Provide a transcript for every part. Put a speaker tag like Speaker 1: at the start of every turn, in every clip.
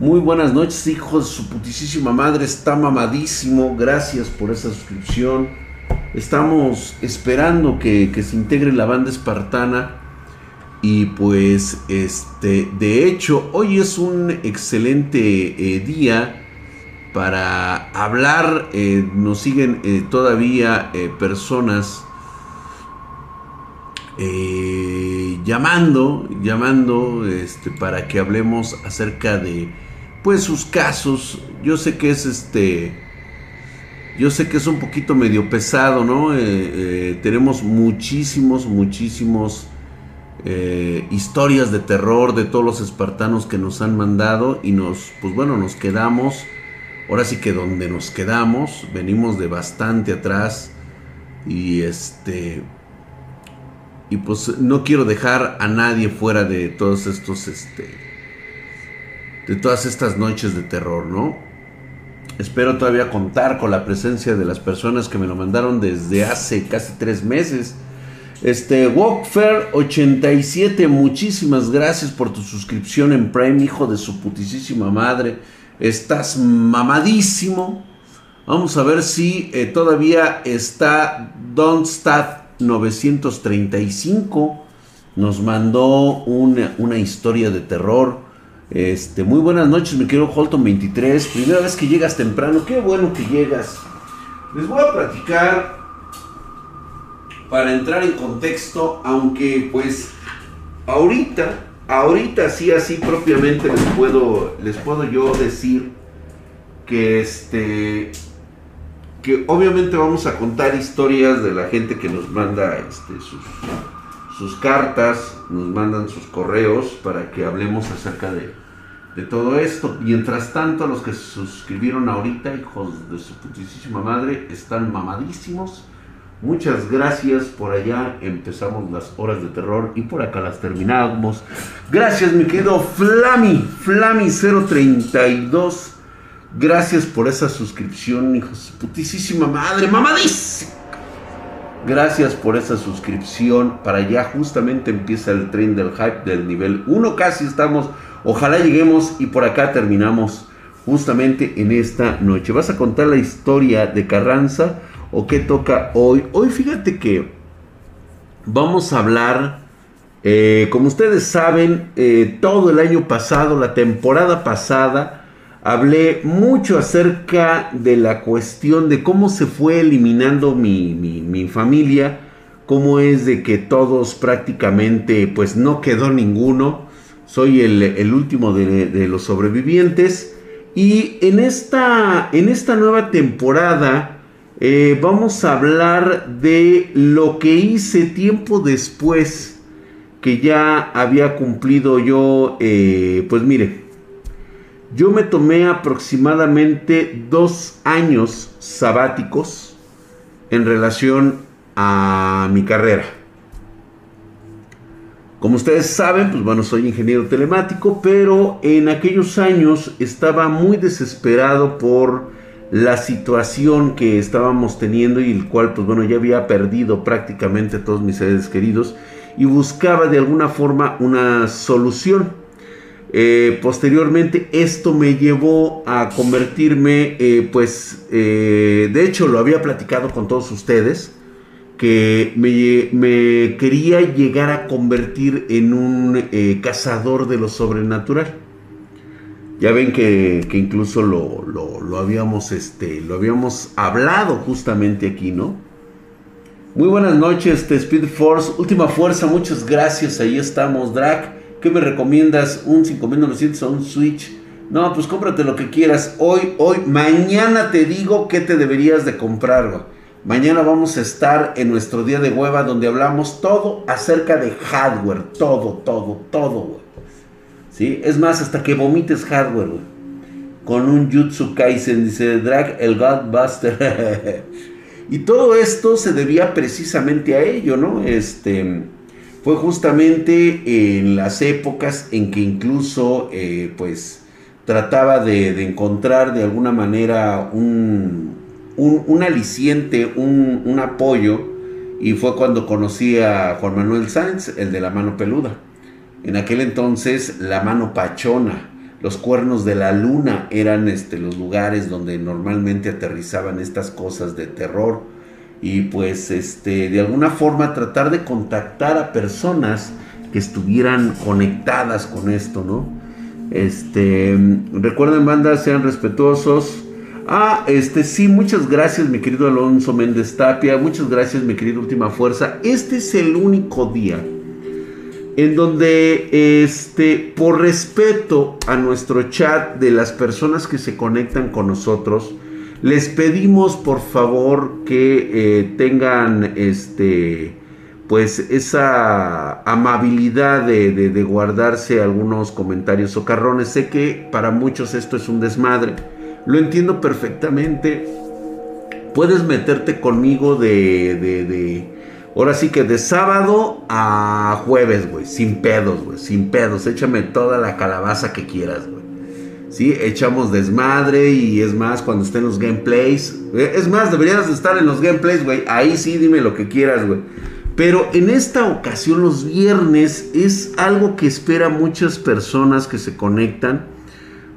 Speaker 1: Muy buenas noches, hijo de su putísima madre. Está mamadísimo. Gracias por esa suscripción. Estamos esperando que, se integre la banda espartana. Y pues, este, de hecho, hoy es un excelente eh, día para hablar. Eh, nos siguen eh, todavía personas llamando, llamando, este, para que hablemos acerca de, pues, sus casos. Yo sé que es este yo sé que es un poquito medio pesado, ¿no? Eh, eh, tenemos muchísimos, muchísimos eh, historias de terror de todos los espartanos que nos han mandado y nos, pues bueno, nos quedamos, ahora sí que donde nos quedamos, venimos de bastante atrás y este, y pues no quiero dejar a nadie fuera de todos estos, este, de todas estas noches de terror, ¿no? Espero todavía contar con la presencia de las personas que me lo mandaron desde hace casi tres meses. Este, Walkfair87, muchísimas gracias por tu suscripción en Prime, hijo de su putisísima madre. Estás mamadísimo. Vamos a ver si eh, todavía está Don't Stat 935. Nos mandó una, una historia de terror. Este, muy buenas noches, me quiero Holton 23. Primera vez que llegas temprano, qué bueno que llegas. Les voy a platicar para entrar en contexto, aunque pues ahorita, ahorita sí así propiamente les puedo les puedo yo decir que este que obviamente vamos a contar historias de la gente que nos manda este, sus, sus cartas, nos mandan sus correos para que hablemos acerca de, de todo esto. Mientras tanto, los que se suscribieron ahorita, hijos de su putísima madre, están mamadísimos. Muchas gracias. Por allá empezamos las horas de terror y por acá las terminamos. Gracias, mi querido Flami, Flami032. Gracias por esa suscripción, hijos de su putísima madre, mamadísimo. Gracias por esa suscripción. Para allá justamente empieza el tren del hype del nivel 1. Casi estamos Ojalá lleguemos y por acá terminamos justamente en esta noche. ¿Vas a contar la historia de Carranza o qué toca hoy? Hoy fíjate que vamos a hablar, eh, como ustedes saben, eh, todo el año pasado, la temporada pasada, hablé mucho acerca de la cuestión de cómo se fue eliminando mi, mi familia, cómo es de que todos prácticamente, pues no quedó ninguno soy el, último de, los sobrevivientes. Y en esta, en esta nueva temporada eh, vamos a hablar de lo que hice tiempo después que ya había cumplido yo, eh, pues mire, yo me tomé aproximadamente dos años sabáticos en relación a mi carrera. Como ustedes saben, pues bueno, soy ingeniero telemático, pero en aquellos años estaba muy desesperado por la situación que estábamos teniendo y el cual, pues bueno, ya había perdido prácticamente todos mis seres queridos y buscaba de alguna forma una solución. Eh, posteriormente esto me llevó a convertirme, eh, pues, eh, de hecho lo había platicado con todos ustedes, que me, quería llegar a convertir en un cazador de lo sobrenatural. Ya ven que, incluso lo, habíamos, este, lo habíamos hablado justamente aquí, ¿no? Muy buenas noches, este Speed Force, última fuerza, muchas gracias, ahí estamos, Drac. ¿Qué me recomiendas? ¿Un 5900 o un Switch? No, pues cómprate lo que quieras. Hoy, hoy, mañana te digo qué te deberías de comprar, Mañana vamos a estar en nuestro día de hueva donde hablamos todo acerca de hardware. Todo, todo, todo, güey. ¿Sí? Es más, hasta que vomites hardware, güey. Con un Jutsu Kaisen, dice Drag el Godbuster. y todo esto se debía precisamente a ello, ¿no? Este. Fue justamente en las épocas en que incluso, eh, pues, trataba de encontrar de alguna manera un, un, aliciente, un, apoyo, y fue cuando conocí a Juan Manuel Sáenz, el de la mano peluda. En aquel entonces, la mano pachona. los cuernos de la luna eran este, los lugares donde normalmente aterrizaban estas cosas de terror. Y pues este, de alguna forma tratar de contactar a personas que estuvieran conectadas con esto, ¿no? Este, recuerden banda, sean respetuosos. Ah, este sí, muchas gracias mi querido Alonso Méndez Tapia, muchas gracias mi querido Última Fuerza. Este es el único día en donde este por respeto a nuestro chat de las personas que se conectan con nosotros, les pedimos por favor que eh, tengan este pues esa amabilidad de, guardarse algunos comentarios socarrones. Sé que para muchos esto es un desmadre. Lo entiendo perfectamente. Puedes meterte conmigo de, de, Ahora sí que de sábado a jueves, güey. Sin pedos, güey. Sin pedos. Échame toda la calabaza que quieras, güey. Sí, echamos desmadre y es más cuando estén los gameplays. Eh, es más, deberías estar en los gameplays, güey. Ahí sí, dime lo que quieras, güey. Pero en esta ocasión los viernes es algo que espera muchas personas que se conectan,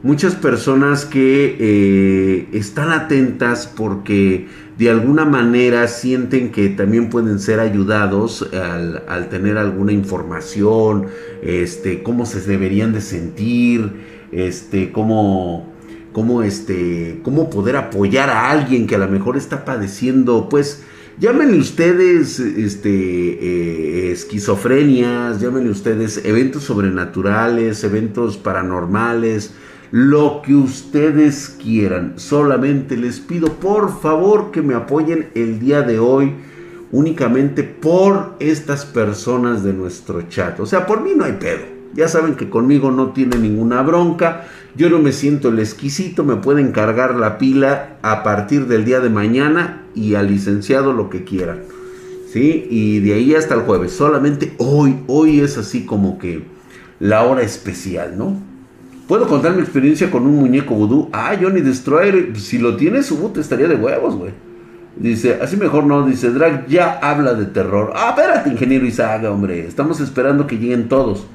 Speaker 1: muchas personas que eh, están atentas porque de alguna manera sienten que también pueden ser ayudados al, tener alguna información, este, cómo se deberían de sentir, este, cómo, cómo, este, cómo poder apoyar a alguien que a lo mejor está padeciendo, pues, Llámenle ustedes este, eh, esquizofrenias, llámenle ustedes eventos sobrenaturales, eventos paranormales, lo que ustedes quieran. Solamente les pido por favor que me apoyen el día de hoy únicamente por estas personas de nuestro chat. O sea, por mí no hay pedo. Ya saben que conmigo no tiene ninguna bronca. Yo no me siento el exquisito, me pueden cargar la pila a partir del día de mañana y al licenciado lo que quieran. ¿Sí? Y de ahí hasta el jueves. Solamente hoy, hoy es así como que la hora especial, ¿no? Puedo contar mi experiencia con un muñeco vudú. Ah, Johnny Destroyer, si lo tienes, su boot estaría de huevos, güey. Dice, así mejor no, dice, Drag ya habla de terror. Ah, espérate, ingeniero Isaga, hombre. Estamos esperando que lleguen todos.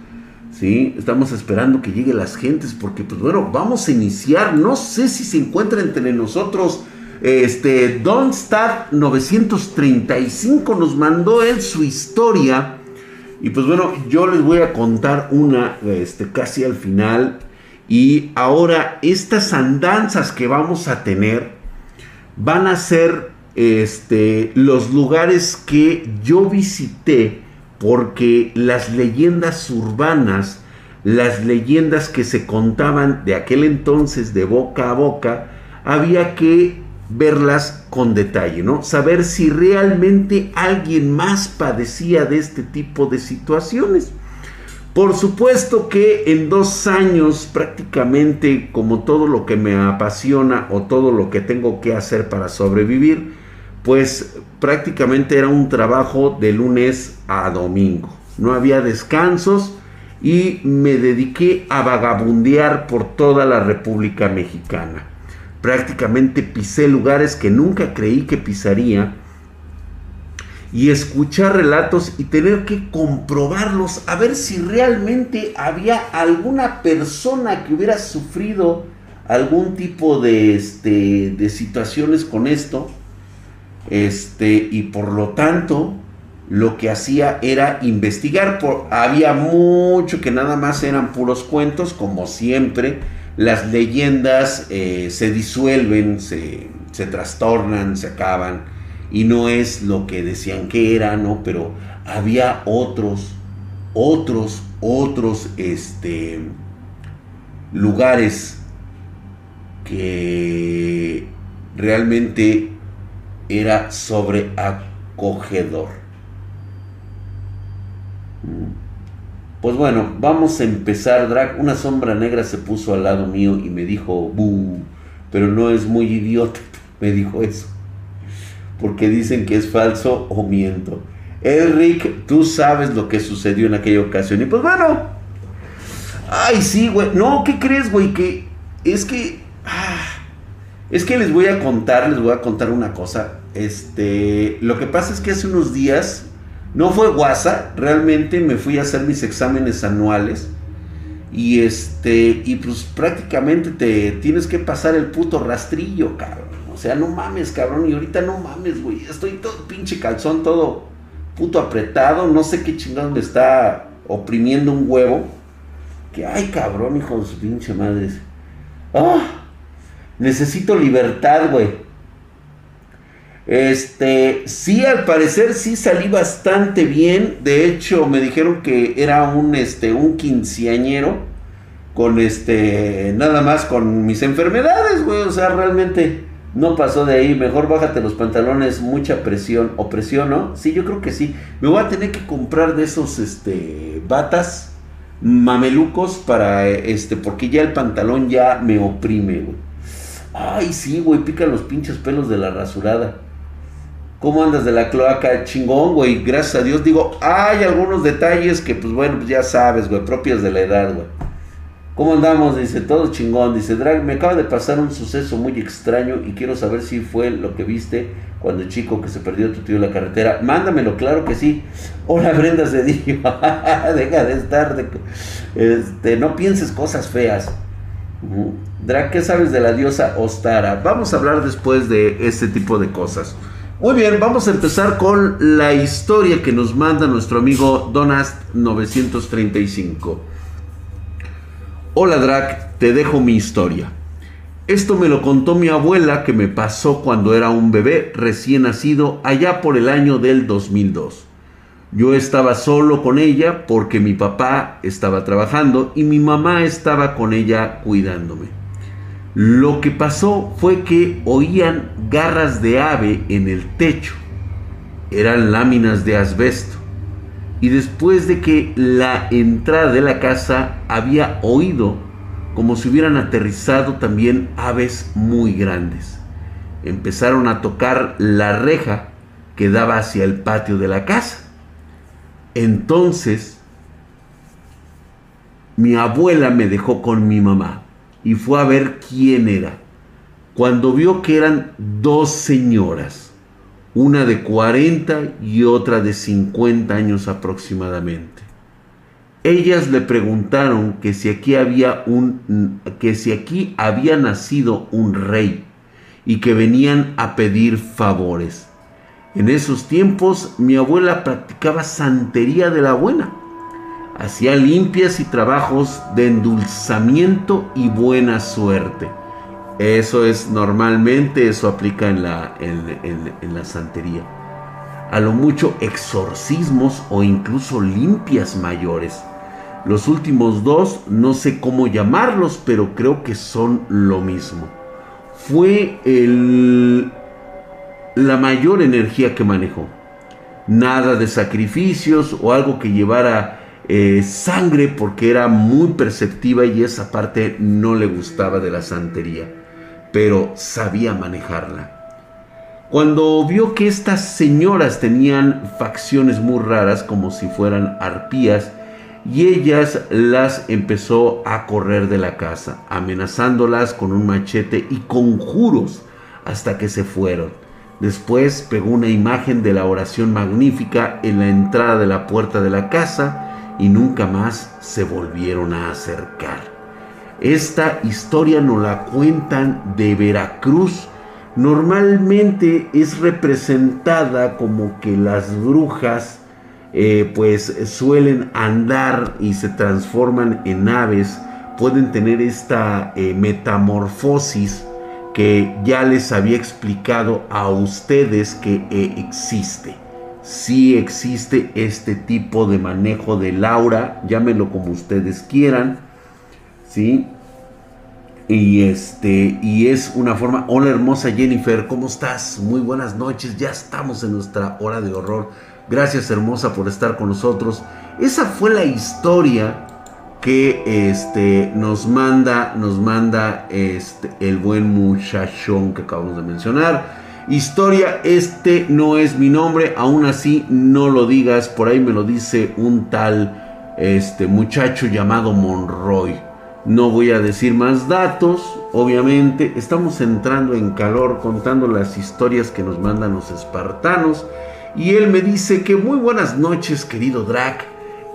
Speaker 1: ¿Sí? Estamos esperando que lleguen las gentes porque, pues bueno, vamos a iniciar. No sé si se encuentra entre nosotros. Este, Don Star 935 nos mandó él su historia. Y pues bueno, yo les voy a contar una este, casi al final. Y ahora estas andanzas que vamos a tener van a ser este, los lugares que yo visité porque las leyendas urbanas, las leyendas que se contaban de aquel entonces de boca a boca, había que verlas con detalle, ¿no? Saber si realmente alguien más padecía de este tipo de situaciones. Por supuesto que en dos años prácticamente como todo lo que me apasiona o todo lo que tengo que hacer para sobrevivir, pues prácticamente era un trabajo de lunes a domingo. No había descansos y me dediqué a vagabundear por toda la República Mexicana. Prácticamente pisé lugares que nunca creí que pisaría y escuchar relatos y tener que comprobarlos a ver si realmente había alguna persona que hubiera sufrido algún tipo de, este, de situaciones con esto este, y por lo tanto, lo que hacía era investigar. Por, había mucho que nada más eran puros cuentos, como siempre. Las leyendas eh, se disuelven, se, se, trastornan, se acaban. Y no es lo que decían que era, ¿no? Pero había otros, otros, otros, este, lugares que realmente era sobreacogedor. Pues bueno, vamos a empezar, Drag. Una sombra negra se puso al lado mío y me dijo, pero no es muy idiota. Me dijo eso. Porque dicen que es falso o miento. Eric, tú sabes lo que sucedió en aquella ocasión. Y pues bueno. Ay, sí, güey. No, ¿qué crees, güey? Que es que... Ah, es que les voy a contar, les voy a contar una cosa. Este, lo que pasa es que hace unos días, no fue WhatsApp, realmente me fui a hacer mis exámenes anuales. Y este, y pues prácticamente te tienes que pasar el puto rastrillo, cabrón. O sea, no mames, cabrón. Y ahorita no mames, güey. Estoy todo pinche calzón, todo puto apretado. No sé qué chingón me está oprimiendo un huevo. Que, ay, cabrón, hijo de su pinche madre. ¡Ah! Necesito libertad, güey. Este, sí, al parecer sí salí bastante bien. De hecho, me dijeron que era un, este, un quinceañero con este, nada más con mis enfermedades, güey. O sea, realmente no pasó de ahí. Mejor bájate los pantalones, mucha presión o presión, ¿no? Sí, yo creo que sí. Me voy a tener que comprar de esos, este, batas mamelucos para, este, porque ya el pantalón ya me oprime, güey. Ay, sí, güey, pica los pinches pelos de la rasurada. ¿Cómo andas de la cloaca? Chingón, güey. Gracias a Dios. Digo, hay algunos detalles que, pues bueno, pues ya sabes, güey, propios de la edad, güey. ¿Cómo andamos? Dice, todo chingón. Dice, Drag, me acaba de pasar un suceso muy extraño y quiero saber si fue lo que viste cuando el chico que se perdió tu tío en la carretera. Mándamelo, claro que sí. Hola, Brenda se dijo. Deja de estar. De... Este, no pienses cosas feas. Drag, ¿qué sabes de la diosa Ostara? Vamos a hablar después de este tipo de cosas. Muy bien, vamos a empezar con la historia que nos manda nuestro amigo Donast935. Hola Drac, te dejo mi historia. Esto me lo contó mi abuela que me pasó cuando era un bebé recién nacido allá por el año del 2002. Yo estaba solo con ella porque mi papá estaba trabajando y mi mamá estaba con ella cuidándome. Lo que pasó fue que oían garras de ave en el techo. Eran láminas de asbesto. Y después de que la entrada de la casa había oído como si hubieran aterrizado también aves muy grandes. Empezaron a tocar la reja que daba hacia el patio de la casa. Entonces, mi abuela me dejó con mi mamá y fue a ver quién era. Cuando vio que eran dos señoras, una de 40 y otra de 50 años aproximadamente. Ellas le preguntaron que si aquí había un que si aquí había nacido un rey y que venían a pedir favores. En esos tiempos mi abuela practicaba santería de la buena hacía limpias y trabajos de endulzamiento y buena suerte. Eso es normalmente, eso aplica en la, en, la santería. A lo mucho exorcismos o incluso limpias mayores. Los últimos dos no sé cómo llamarlos, pero creo que son lo mismo. Fue el, la mayor energía que manejó. Nada de sacrificios o algo que llevara eh, sangre porque era muy perceptiva y esa parte no le gustaba de la santería, pero sabía manejarla. Cuando vio que estas señoras tenían facciones muy raras como si fueran arpías, y ellas las empezó a correr de la casa, amenazándolas con un machete y conjuros hasta que se fueron. Después pegó una imagen de la oración magnífica en la entrada de la puerta de la casa y nunca más se volvieron a acercar. Esta historia nos la cuentan de Veracruz. Normalmente es representada como que las brujas eh, pues suelen andar y se transforman en aves, pueden tener esta eh, metamorfosis que ya les había explicado a ustedes que eh, existe si existe este tipo de manejo del aura, llámenlo como ustedes quieran, ¿sí? Y este, y es una forma, hola hermosa Jennifer, ¿cómo estás? Muy buenas noches, ya estamos en nuestra hora de horror. Gracias hermosa por estar con nosotros. Esa fue la historia que este, nos manda, nos manda este, el buen muchachón que acabamos de mencionar. Historia, este no es mi nombre, aún así no lo digas, por ahí me lo dice un tal este muchacho llamado Monroy. No voy a decir más datos, obviamente, estamos entrando en calor contando las historias que nos mandan los espartanos y él me dice que muy buenas noches, querido Drac.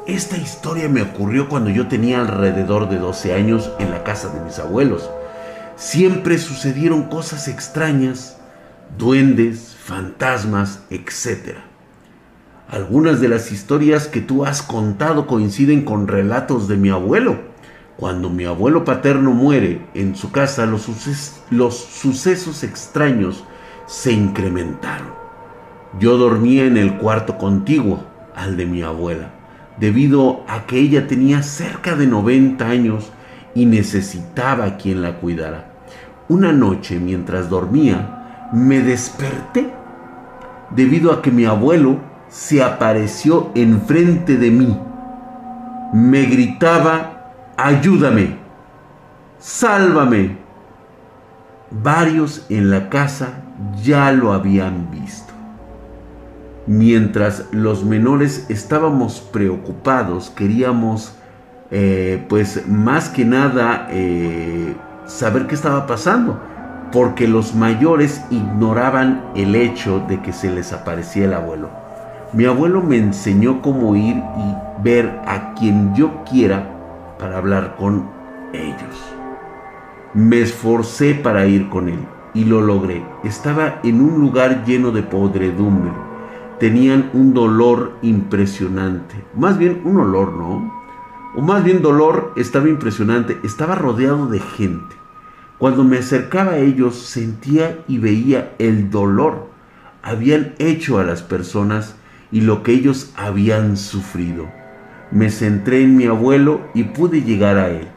Speaker 1: Esta historia me ocurrió cuando yo tenía alrededor de 12 años en la casa de mis abuelos. Siempre sucedieron cosas extrañas, duendes, fantasmas, etc. Algunas de las historias que tú has contado coinciden con relatos de mi abuelo. Cuando mi abuelo paterno muere en su casa, los, los sucesos extraños se incrementaron. Yo dormía en el cuarto contiguo al de mi abuela, debido a que ella tenía cerca de 90 años y necesitaba quien la cuidara. Una noche mientras dormía, me desperté debido a que mi abuelo se apareció enfrente de mí. Me gritaba, ayúdame, sálvame. Varios en la casa ya lo habían visto. Mientras los menores estábamos preocupados, queríamos, eh, pues más que nada, eh, saber qué estaba pasando, porque los mayores ignoraban el hecho de que se les aparecía el abuelo. Mi abuelo me enseñó cómo ir y ver a quien yo quiera para hablar con ellos. Me esforcé para ir con él y lo logré. Estaba en un lugar lleno de podredumbre tenían un dolor impresionante. Más bien un olor, ¿no? O más bien dolor estaba impresionante. Estaba rodeado de gente. Cuando me acercaba a ellos sentía y veía el dolor. Habían hecho a las personas y lo que ellos habían sufrido. Me centré en mi abuelo y pude llegar a él.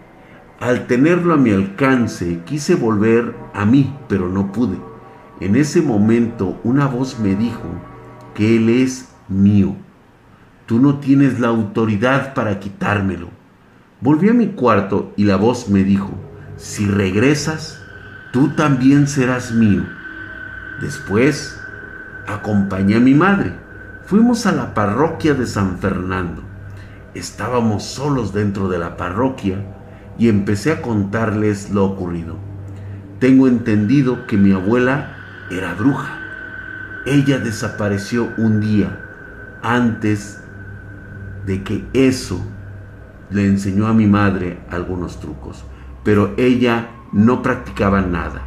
Speaker 1: Al tenerlo a mi alcance quise volver a mí, pero no pude. En ese momento una voz me dijo, que Él es mío. Tú no tienes la autoridad para quitármelo. Volví a mi cuarto y la voz me dijo, si regresas, tú también serás mío. Después, acompañé a mi madre. Fuimos a la parroquia de San Fernando. Estábamos solos dentro de la parroquia y empecé a contarles lo ocurrido. Tengo entendido que mi abuela era bruja ella desapareció un día antes de que eso le enseñó a mi madre algunos trucos, pero ella no practicaba nada.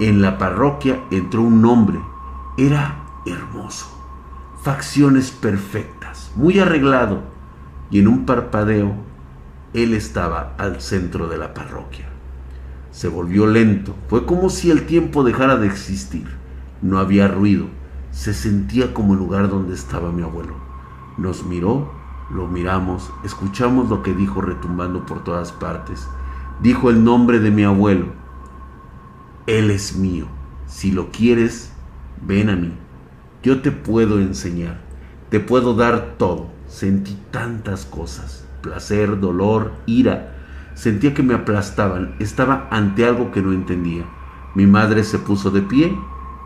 Speaker 1: En la parroquia entró un hombre, era hermoso, facciones perfectas, muy arreglado, y en un parpadeo él estaba al centro de la parroquia. Se volvió lento, fue como si el tiempo dejara de existir. No había ruido, se sentía como el lugar donde estaba mi abuelo. Nos miró, lo miramos, escuchamos lo que dijo retumbando por todas partes. Dijo el nombre de mi abuelo. Él es mío. Si lo quieres, ven a mí. Yo te puedo enseñar. Te puedo dar todo. Sentí tantas cosas. Placer, dolor, ira. Sentía que me aplastaban. Estaba ante algo que no entendía. Mi madre se puso de pie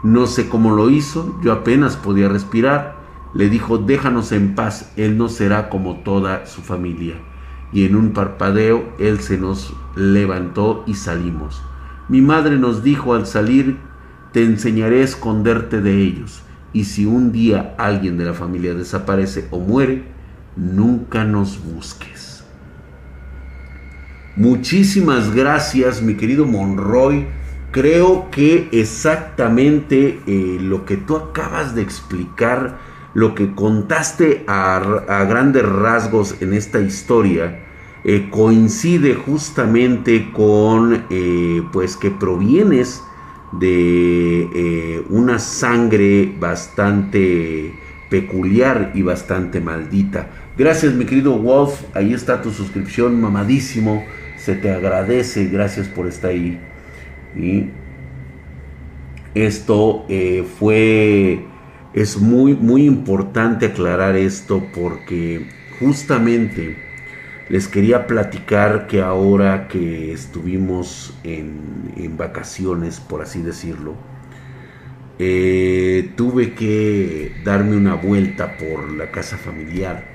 Speaker 1: no sé cómo lo hizo, yo apenas podía respirar. Le dijo, déjanos en paz, él no será como toda su familia. Y en un parpadeo él se nos levantó y salimos. Mi madre nos dijo al salir, te enseñaré a esconderte de ellos. Y si un día alguien de la familia desaparece o muere, nunca nos busques. Muchísimas gracias, mi querido Monroy creo que exactamente eh, lo que tú acabas de explicar, lo que contaste a, grandes rasgos en esta historia, eh, coincide justamente con eh, pues que provienes de una sangre bastante peculiar y bastante maldita. Gracias mi querido Wolf, ahí está tu suscripción mamadísimo, se te agradece, gracias por estar ahí. Y esto eh, fue, es muy, muy importante aclarar esto porque justamente les quería platicar que ahora que estuvimos en, vacaciones, por así decirlo, eh, tuve que darme una vuelta por la casa familiar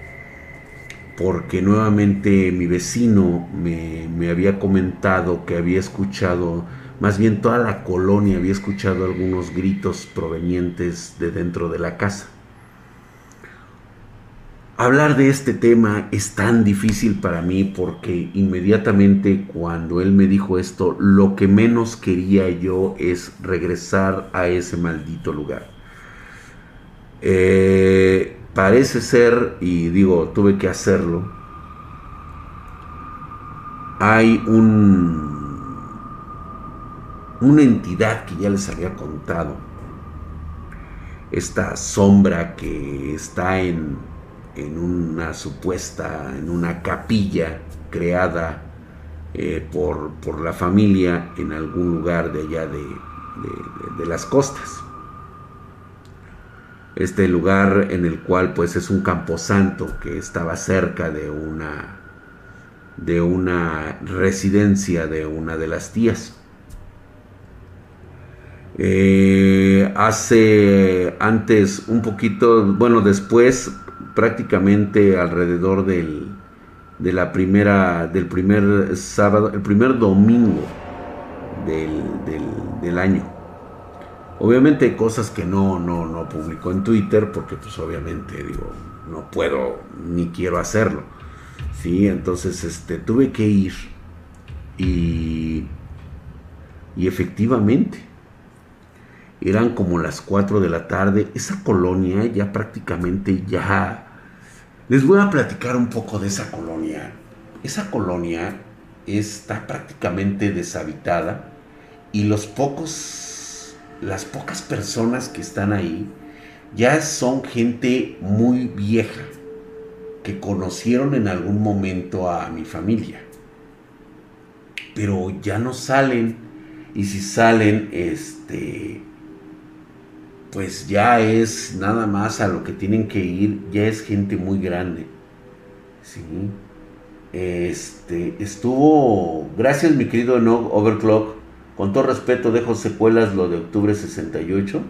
Speaker 1: porque nuevamente mi vecino me, me había comentado que había escuchado más bien toda la colonia había escuchado algunos gritos provenientes de dentro de la casa. Hablar de este tema es tan difícil para mí porque inmediatamente cuando él me dijo esto, lo que menos quería yo es regresar a ese maldito lugar. Eh, parece ser, y digo, tuve que hacerlo, hay un, una entidad que ya les había contado, esta sombra que está en en una supuesta, en una capilla creada eh, por, por, la familia en algún lugar de allá de, de, las costas. Este lugar en el cual pues es un camposanto que estaba cerca de una de una residencia de una de las tías. Eh, hace antes un poquito, bueno, después prácticamente alrededor del, de la primera, del primer sábado, el primer domingo del, del, año. Obviamente cosas que no, no, no publicó en Twitter porque pues obviamente digo, no puedo ni quiero hacerlo. Sí, entonces este, tuve que ir y, y efectivamente eran como las 4 de la tarde. Esa colonia ya prácticamente ya les voy a platicar un poco de esa colonia. Esa colonia está prácticamente deshabitada y los pocos, las pocas personas que están ahí ya son gente muy vieja que conocieron en algún momento a mi familia. Pero ya no salen y si salen, este, pues ya es nada más a lo que tienen que ir, ya es gente muy grande. Sí. Este, estuvo, gracias mi querido No Overclock, con todo respeto dejo secuelas lo de octubre 68.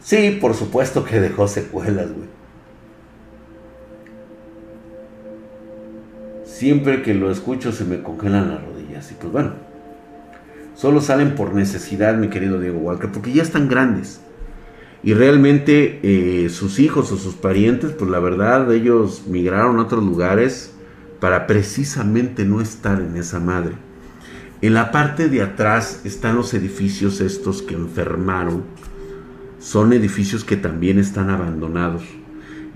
Speaker 1: Sí, por supuesto que dejó secuelas, güey. Siempre que lo escucho se me congelan las rodillas y pues bueno. Solo salen por necesidad, mi querido Diego Walker, porque ya están grandes. Y realmente eh, sus hijos o sus parientes, pues la verdad, ellos migraron a otros lugares para precisamente no estar en esa madre. En la parte de atrás están los edificios estos que enfermaron. Son edificios que también están abandonados.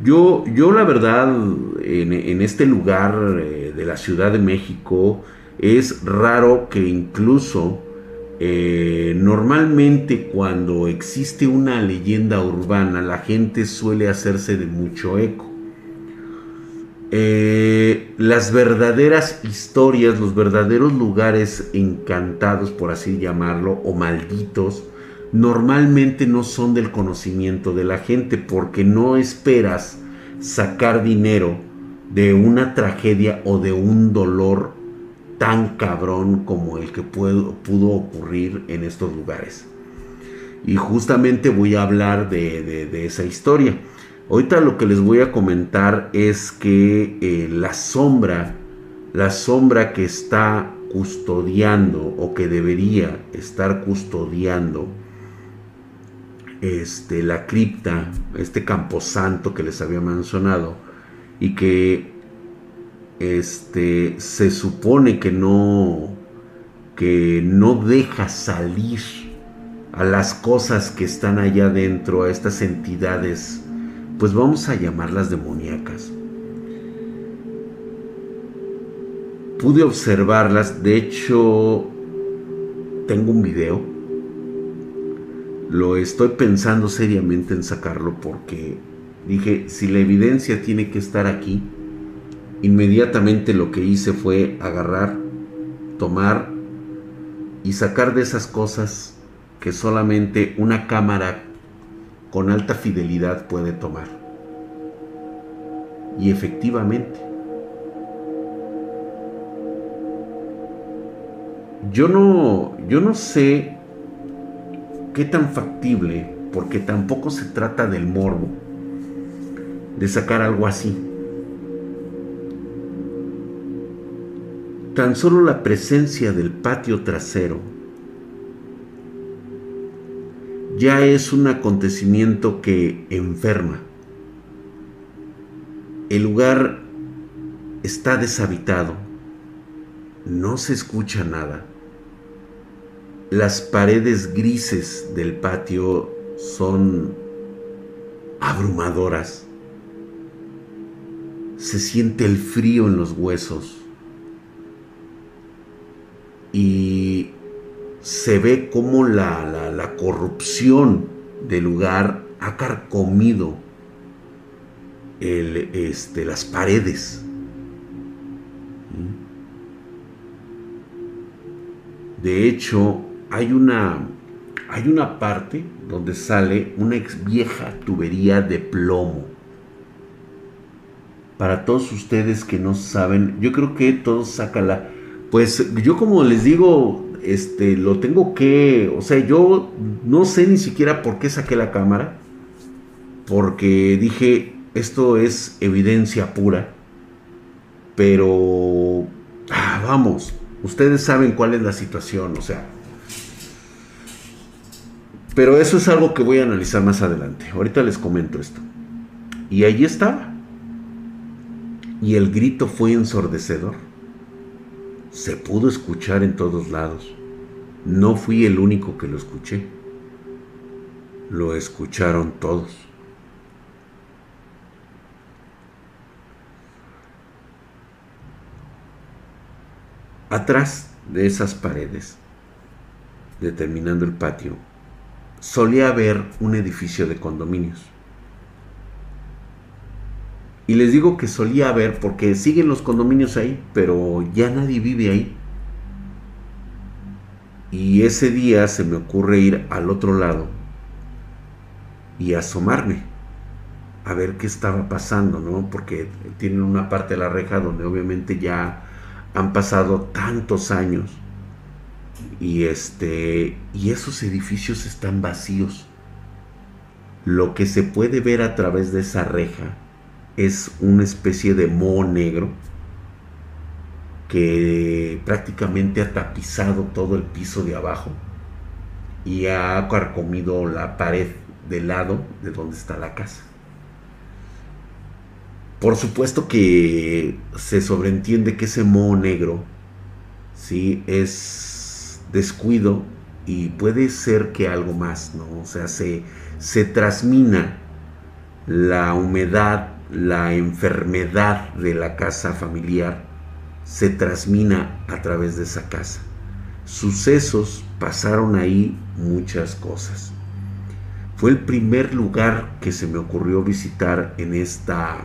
Speaker 1: Yo, yo la verdad, en, este lugar eh, de la Ciudad de México, es raro que incluso eh, normalmente cuando existe una leyenda urbana, la gente suele hacerse de mucho eco. Eh, las verdaderas historias, los verdaderos lugares encantados, por así llamarlo, o malditos, normalmente no son del conocimiento de la gente porque no esperas sacar dinero de una tragedia o de un dolor tan cabrón como el que pudo, ocurrir en estos lugares. Y justamente voy a hablar de, esa historia. Ahorita lo que les voy a comentar es que eh, la sombra, la sombra que está custodiando o que debería estar custodiando este, la cripta, este camposanto que les había mencionado y que este, se supone que no, que no deja salir a las cosas que están allá dentro, a estas entidades, pues vamos a llamarlas demoníacas. Pude observarlas, de hecho, tengo un video. Lo estoy pensando seriamente en sacarlo porque dije, si la evidencia tiene que estar aquí, Inmediatamente lo que hice fue agarrar, tomar y sacar de esas cosas que solamente una cámara con alta fidelidad puede tomar. Y efectivamente, yo no, yo no sé qué tan factible, porque tampoco se trata del morbo, de sacar algo así. Tan solo la presencia del patio trasero ya es un acontecimiento que enferma. El lugar está deshabitado, no se escucha nada. Las paredes grises del patio son abrumadoras. Se siente el frío en los huesos. Y se ve como la, la, corrupción del lugar ha carcomido el, este, las paredes. De hecho, hay una, hay una parte donde sale una ex vieja tubería de plomo. Para todos ustedes que no saben, yo creo que todos sácala. Pues yo como les digo, este, lo tengo que, o sea, yo no sé ni siquiera por qué saqué la cámara, porque dije, esto es evidencia pura, pero, ah, vamos, ustedes saben cuál es la situación, o sea, pero eso es algo que voy a analizar más adelante, ahorita les comento esto. Y allí estaba. Y el grito fue ensordecedor se pudo escuchar en todos lados. No fui el único que lo escuché. Lo escucharon todos. Atrás de esas paredes, determinando el patio, solía haber un edificio de condominios. Y les digo que solía haber porque siguen los condominios ahí, pero ya nadie vive ahí. Y ese día se me ocurre ir al otro lado y asomarme a ver qué estaba pasando, ¿no? Porque tienen una parte de la reja donde obviamente ya han pasado tantos años y este y esos edificios están vacíos. Lo que se puede ver a través de esa reja es una especie de moho negro que prácticamente ha tapizado todo el piso de abajo y ha carcomido la pared del lado de donde está la casa. Por supuesto que se sobreentiende que ese moho negro ¿sí? es descuido y puede ser que algo más, ¿no? O sea, se, se trasmina la humedad la enfermedad de la casa familiar se trasmina a través de esa casa. Sucesos pasaron ahí muchas cosas. Fue el primer lugar que se me ocurrió visitar en esta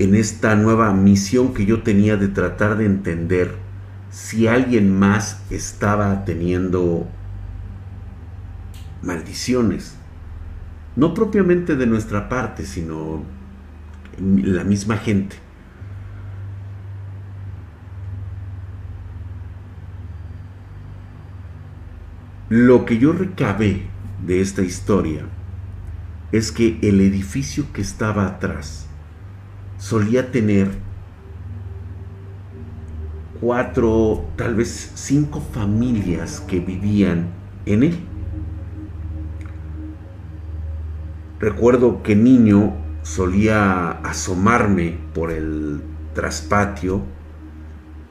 Speaker 1: en esta nueva misión que yo tenía de tratar de entender si alguien más estaba teniendo maldiciones no propiamente de nuestra parte, sino la misma gente. Lo que yo recabé de esta historia es que el edificio que estaba atrás solía tener cuatro, tal vez cinco familias que vivían en él. Recuerdo que niño solía asomarme por el traspatio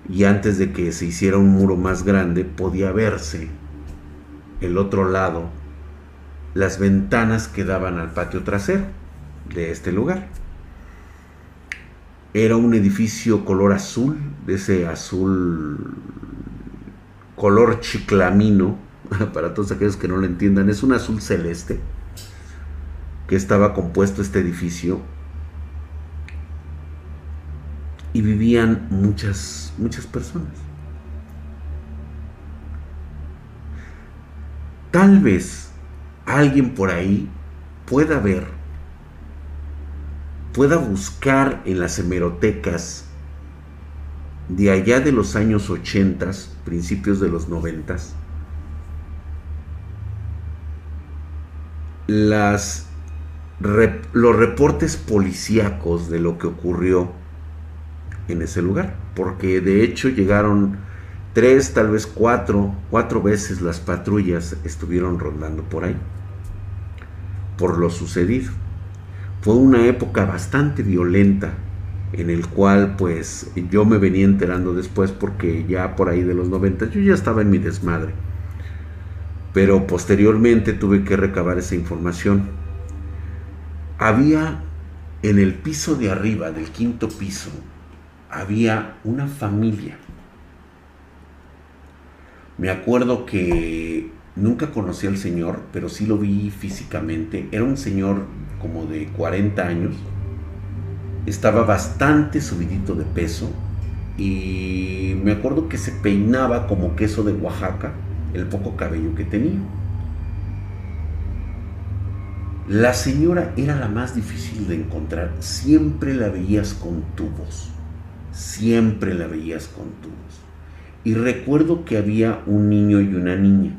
Speaker 1: y antes de que se hiciera un muro más grande podía verse el otro lado las ventanas que daban al patio trasero de este lugar. Era un edificio color azul, de ese azul color chiclamino, para todos aquellos que no lo entiendan, es un azul celeste estaba compuesto este edificio y vivían muchas, muchas personas. Tal vez alguien por ahí pueda ver, pueda buscar en las hemerotecas de allá de los años 80, principios de los 90, las los reportes policíacos de lo que ocurrió en ese lugar, porque de hecho llegaron tres, tal vez cuatro, cuatro veces las patrullas estuvieron rondando por ahí, por lo sucedido. fue una época bastante violenta en el cual pues yo me venía enterando después porque ya por ahí de los 90 yo ya estaba en mi desmadre. Pero posteriormente tuve que recabar esa información. Había en el piso de arriba, del quinto piso, había una familia. Me acuerdo que nunca conocí al señor, pero sí lo vi físicamente. Era un señor como de 40 años estaba bastante subidito de peso y me acuerdo que se peinaba como queso de Oaxaca el poco cabello que tenía. La señora era la más difícil de encontrar, siempre la veías con tubos, siempre la veías con tubos. Y recuerdo que había un niño y una niña.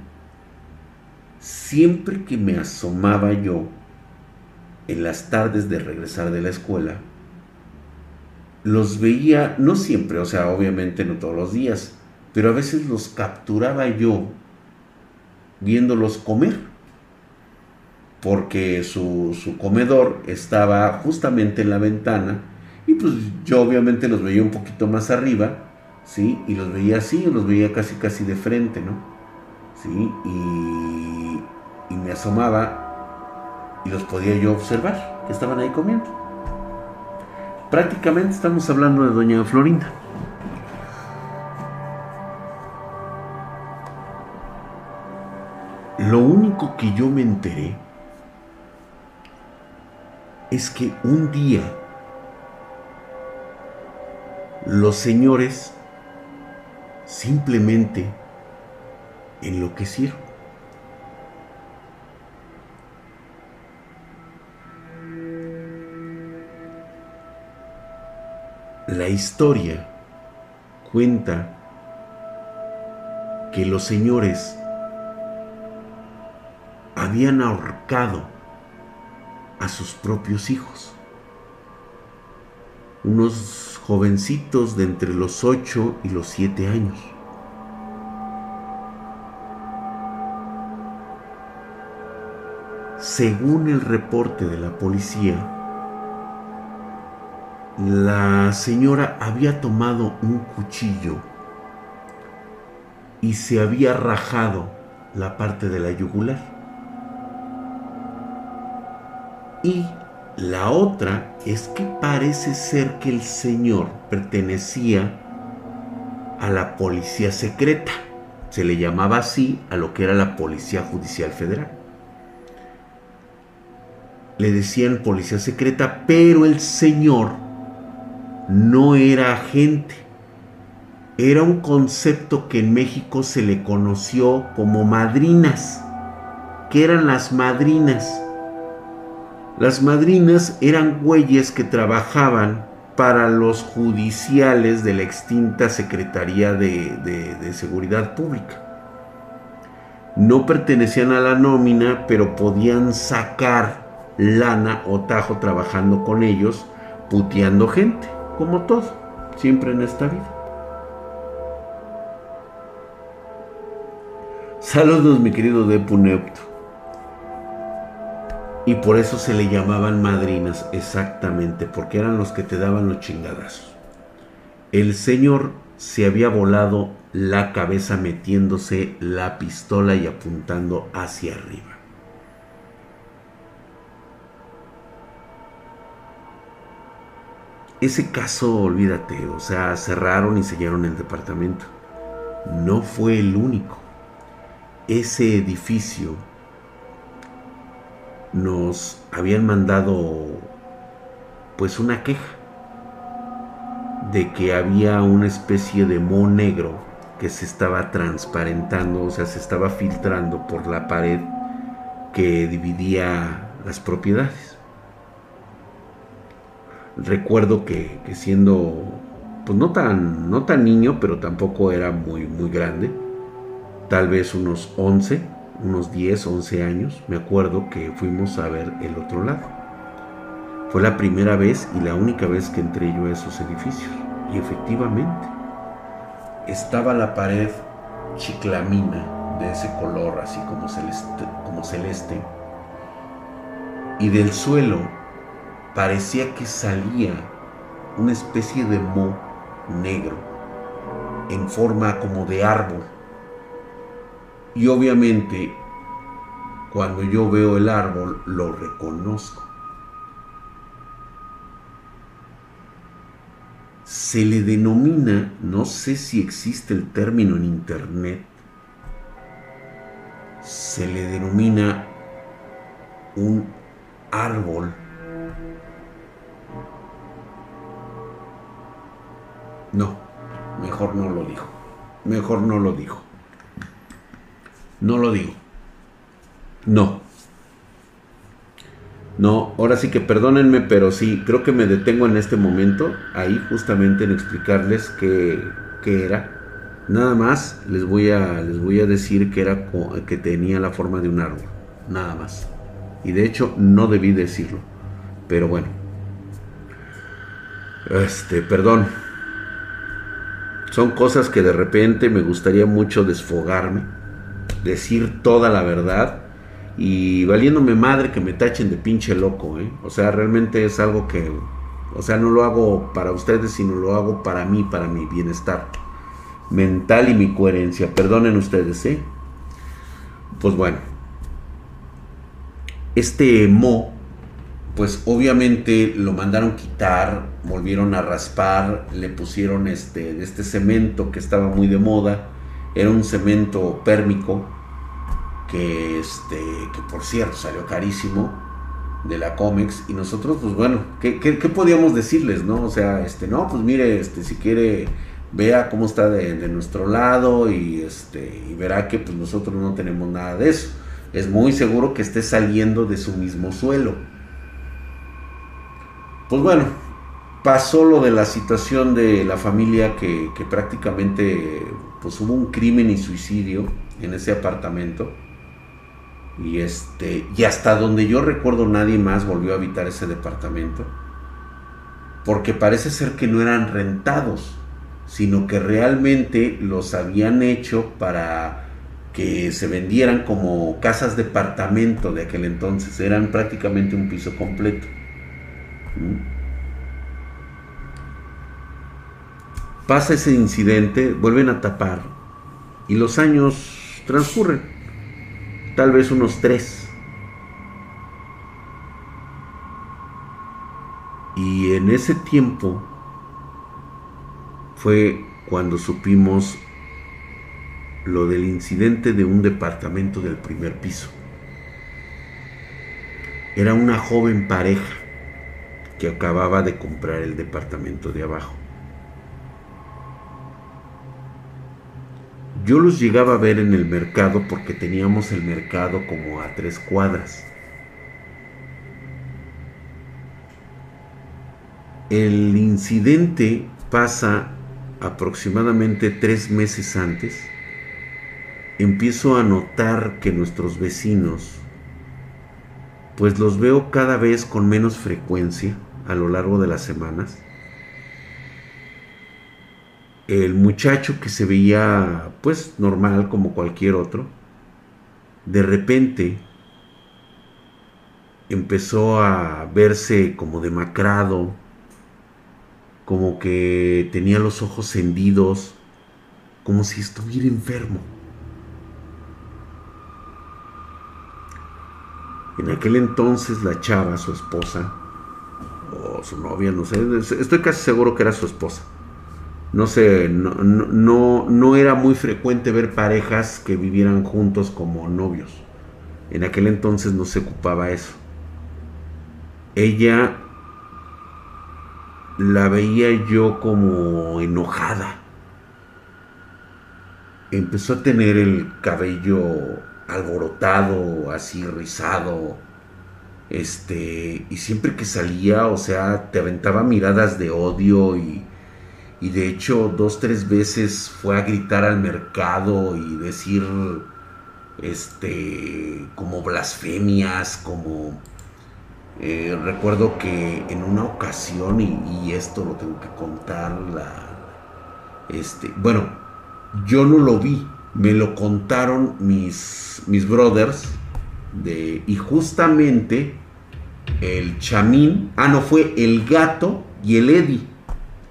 Speaker 1: Siempre que me asomaba yo en las tardes de regresar de la escuela, los veía, no siempre, o sea, obviamente no todos los días, pero a veces los capturaba yo viéndolos comer, porque su, comedor estaba justamente en la ventana y pues yo obviamente los veía un poquito más arriba, ¿sí? Y los veía así, los veía casi casi de frente, ¿no? ¿Sí? Y, y me asomaba y los podía yo observar, que estaban ahí comiendo. Prácticamente estamos hablando de Doña Florinda. Lo único que yo me enteré es que un día los señores simplemente enloquecieron. La historia cuenta que los señores habían ahorcado a sus propios hijos. Unos jovencitos de entre los 8 y los 7 años. Según el reporte de la policía, la señora había tomado un cuchillo y se había rajado la parte de la yugular. Y la otra es que parece ser que el señor pertenecía a la policía secreta. Se le llamaba así a lo que era la Policía Judicial Federal. Le decían policía secreta, pero el señor no era agente. Era un concepto que en México se le conoció como madrinas. ¿Qué eran las madrinas? Las madrinas eran güeyes que trabajaban para los judiciales de la extinta Secretaría de, Seguridad Pública. No pertenecían a la nómina, pero podían sacar lana o tajo trabajando con ellos, puteando gente como todo, siempre en esta vida. Saludos mi querido Neupto. Y por eso se le llamaban madrinas, exactamente, porque eran los que te daban los chingadazos. El señor se había volado la cabeza metiéndose la pistola y apuntando hacia arriba. Ese caso, olvídate, o sea, cerraron y sellaron el departamento. No fue el único. Ese edificio nos habían mandado pues una queja de que había una especie de moho negro que se estaba transparentando, o sea, se estaba filtrando por la pared que dividía las propiedades. Recuerdo que, siendo, pues no tan, no tan niño, pero tampoco era muy, muy grande, tal vez unos 11, unos 10, 11 años, me acuerdo que fuimos a ver el otro lado. Fue la primera vez y la única vez que entré yo a esos edificios. Y efectivamente, estaba la pared chiclamina de ese color, así como celeste, como celeste. Y del suelo parecía que salía una especie de mo negro en forma como de árbol. Y obviamente cuando yo veo el árbol lo reconozco. Se le denomina, no sé si existe el término en internet, se le denomina un árbol No, mejor no lo dijo. Mejor no lo dijo. No lo digo. No. No, ahora sí que perdónenme, pero sí, creo que me detengo en este momento, ahí justamente en explicarles qué, qué era. Nada más les voy a, les voy a decir que, era, que tenía la forma de un árbol. Nada más. Y de hecho no debí decirlo. Pero bueno. Este, perdón, son cosas que de repente me gustaría mucho desfogarme, decir toda la verdad y valiéndome madre que me tachen de pinche loco, ¿eh? O sea, realmente es algo que, o sea, no lo hago para ustedes, sino lo hago para mí, para mi bienestar mental y mi coherencia. Perdonen ustedes, ¿eh? Pues bueno, este mo pues obviamente lo mandaron quitar, volvieron a raspar, le pusieron este, este cemento que estaba muy de moda, era un cemento pérmico que, este, que por cierto salió carísimo de la Comex y nosotros pues bueno, ¿qué, qué, podíamos decirles? no? O sea, este, no, pues mire, este, si quiere vea cómo está de, de, nuestro lado y, este, y verá que pues nosotros no tenemos nada de eso. Es muy seguro que esté saliendo de su mismo suelo pues bueno, pasó lo de la situación de la familia que, prácticamente pues hubo un crimen y suicidio en ese apartamento. Y este, y hasta donde yo recuerdo nadie más volvió a habitar ese departamento. Porque parece ser que no eran rentados, sino que realmente los habían hecho para que se vendieran como casas departamento de aquel entonces. Eran prácticamente un piso completo. Pasa ese incidente, vuelven a tapar y los años transcurren, tal vez unos tres. Y en ese tiempo fue cuando supimos lo del incidente de un departamento del primer piso. Era una joven pareja que acababa de comprar el departamento de abajo. Yo los llegaba a ver en el mercado porque teníamos el mercado como a tres cuadras. El incidente pasa aproximadamente tres meses antes. Empiezo a notar que nuestros vecinos pues los veo cada vez con menos frecuencia a lo largo de las semanas. El muchacho que se veía pues normal como cualquier otro, de repente empezó a verse como demacrado, como que tenía los ojos hendidos, como si estuviera enfermo. En aquel entonces la chava, su esposa, o su novia, no sé, estoy casi seguro que era su esposa. No sé, no, no, no era muy frecuente ver parejas que vivieran juntos como novios. En aquel entonces no se ocupaba eso. Ella la veía yo como enojada. Empezó a tener el cabello alborotado, así rizado. Este, y siempre que salía, o sea, te aventaba miradas de odio y, y de hecho dos, tres veces fue a gritar al mercado y decir, este, como blasfemias, como... Eh, recuerdo que en una ocasión, y, esto lo tengo que contar, la, este, bueno, yo no lo vi, me lo contaron mis, mis brothers de, y justamente el chamín, ah, no, fue el gato y el Eddie.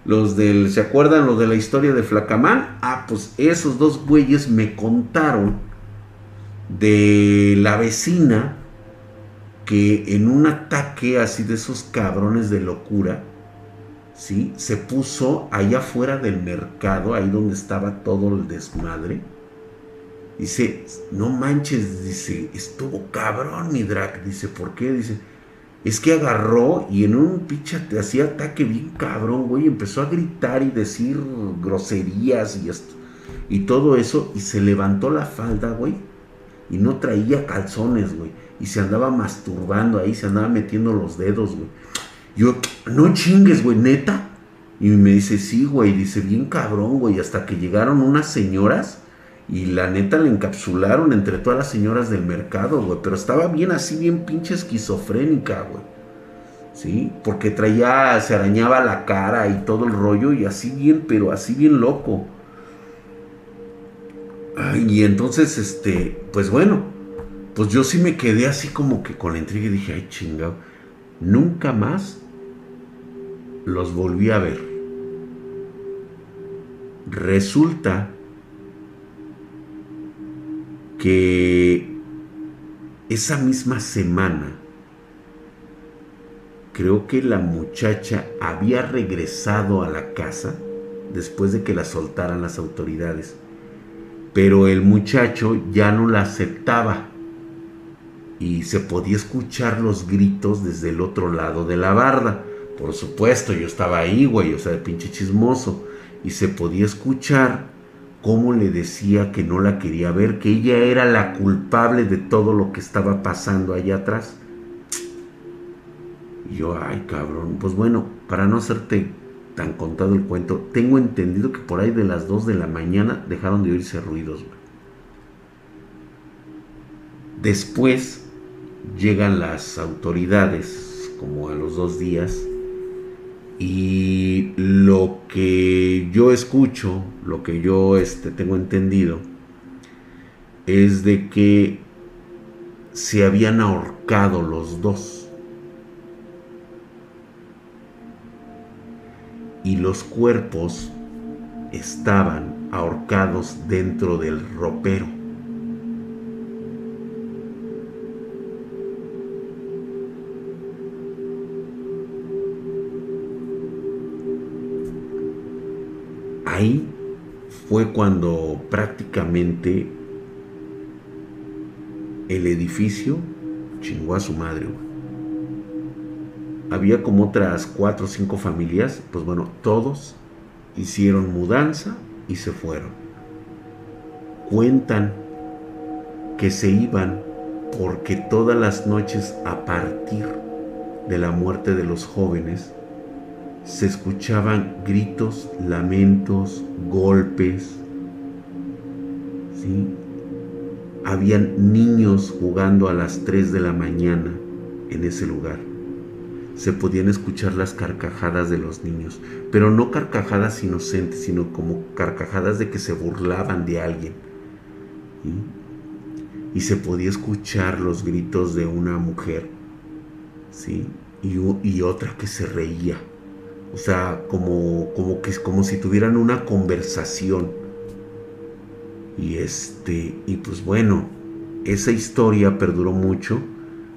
Speaker 1: Los del, ¿se acuerdan los de la historia de Flacamán? Ah, pues esos dos güeyes me contaron de la vecina que en un ataque así de esos cabrones de locura, ¿sí? Se puso allá afuera del mercado, ahí donde estaba todo el desmadre. Dice, no manches, dice, estuvo cabrón mi drag. Dice, ¿por qué? Dice, es que agarró y en un pinche hacía ataque bien cabrón, güey. Empezó a gritar y decir groserías y esto. Y todo eso. Y se levantó la falda, güey. Y no traía calzones, güey. Y se andaba masturbando ahí, se andaba metiendo los dedos, güey. Yo, no chingues, güey, neta. Y me dice, sí, güey. Dice, bien cabrón, güey. Hasta que llegaron unas señoras y la neta le encapsularon entre todas las señoras del mercado, güey. Pero estaba bien así, bien pinche esquizofrénica, güey. ¿Sí? Porque traía, se arañaba la cara y todo el rollo y así bien, pero así bien loco. y entonces, este, pues bueno, pues yo sí me quedé así como que con la intriga y dije, ay chingado, nunca más los volví a ver. Resulta que esa misma semana creo que la muchacha había regresado a la casa después de que la soltaran las autoridades, pero el muchacho ya no la aceptaba y se podía escuchar los gritos desde el otro lado de la barda. Por supuesto, yo estaba ahí, güey, o sea, de pinche chismoso, y se podía escuchar cómo le decía que no la quería ver, que ella era la culpable de todo lo que estaba pasando allá atrás. Y yo, ay cabrón, pues bueno, para no hacerte tan contado el cuento, tengo entendido que por ahí de las 2 de la mañana dejaron de oírse ruidos. Después llegan las autoridades, como a los dos días, y lo que yo escucho, lo que yo este, tengo entendido, es de que se habían ahorcado los dos. Y los cuerpos estaban ahorcados dentro del ropero. Ahí fue cuando prácticamente el edificio chingó a su madre. Había como otras cuatro o cinco familias, pues bueno, todos hicieron mudanza y se fueron. Cuentan que se iban porque todas las noches a partir de la muerte de los jóvenes se escuchaban gritos, lamentos, golpes. ¿sí? Habían niños jugando a las 3 de la mañana en ese lugar. Se podían escuchar las carcajadas de los niños, pero no carcajadas inocentes, sino como carcajadas de que se burlaban de alguien. Y se podía escuchar los gritos de una mujer, ¿sí? y, y otra que se reía o sea, como, como, que, como si tuvieran una conversación. Y este, y pues bueno, esa historia perduró mucho.